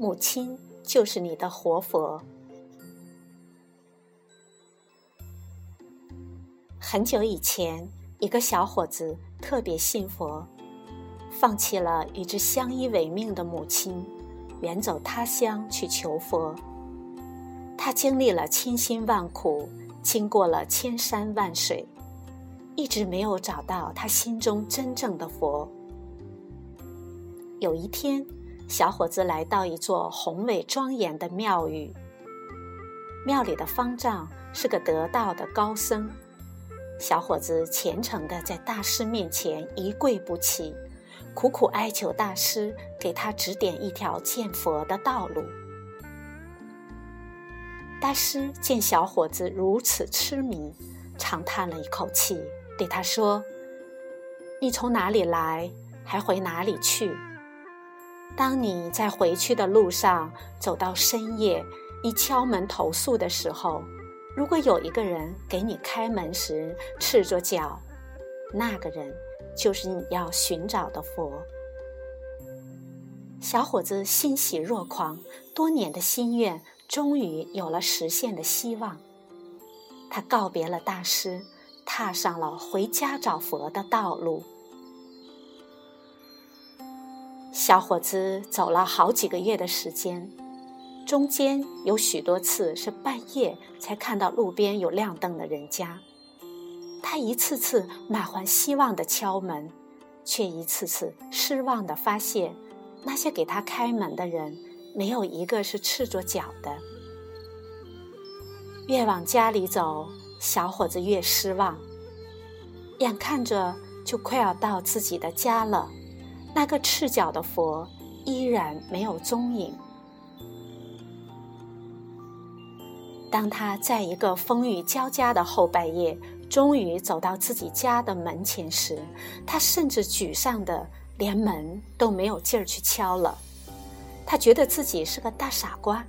母亲就是你的活佛。很久以前，一个小伙子特别信佛，放弃了与之相依为命的母亲，远走他乡去求佛。他经历了千辛万苦，经过了千山万水，一直没有找到他心中真正的佛。有一天，小伙子来到一座宏伟庄严的庙宇，庙里的方丈是个得道的高僧。小伙子虔诚地在大师面前一跪不起，苦苦哀求大师给他指点一条见佛的道路。大师见小伙子如此痴迷，长叹了一口气，对他说：“你从哪里来，还回哪里去？当你在回去的路上走到深夜，你敲门投诉的时候。”如果有一个人给你开门时赤着脚，那个人就是你要寻找的佛。小伙子欣喜若狂，多年的心愿终于有了实现的希望。他告别了大师，踏上了回家找佛的道路。小伙子走了好几个月的时间。中间有许多次是半夜才看到路边有亮灯的人家，他一次次满怀希望的敲门，却一次次失望的发现，那些给他开门的人没有一个是赤着脚的。越往家里走，小伙子越失望，眼看着就快要到自己的家了，那个赤脚的佛依然没有踪影。当他在一个风雨交加的后半夜，终于走到自己家的门前时，他甚至沮丧的连门都没有劲儿去敲了。他觉得自己是个大傻瓜，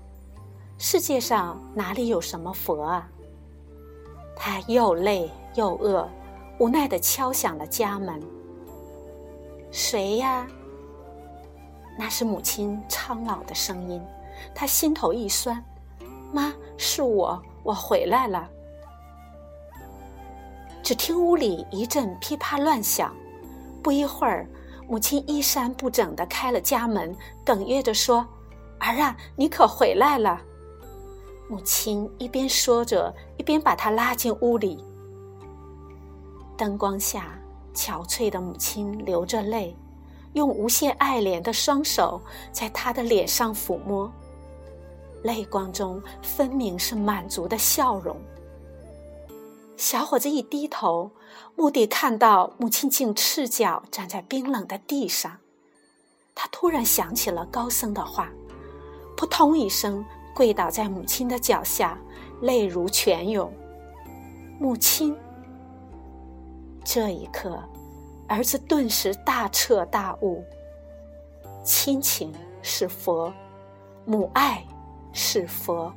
世界上哪里有什么佛啊？他又累又饿，无奈的敲响了家门。谁呀？那是母亲苍老的声音。他心头一酸。妈，是我，我回来了。只听屋里一阵噼啪乱响，不一会儿，母亲衣衫不整的开了家门，哽咽着说：“儿啊，你可回来了。”母亲一边说着，一边把他拉进屋里。灯光下，憔悴的母亲流着泪，用无限爱怜的双手在他的脸上抚摸。泪光中分明是满足的笑容。小伙子一低头，蓦地看到母亲竟赤脚站在冰冷的地上。他突然想起了高僧的话，扑通一声跪倒在母亲的脚下，泪如泉涌。母亲，这一刻，儿子顿时大彻大悟：亲情是佛，母爱。是佛，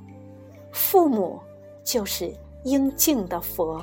父母就是应敬的佛。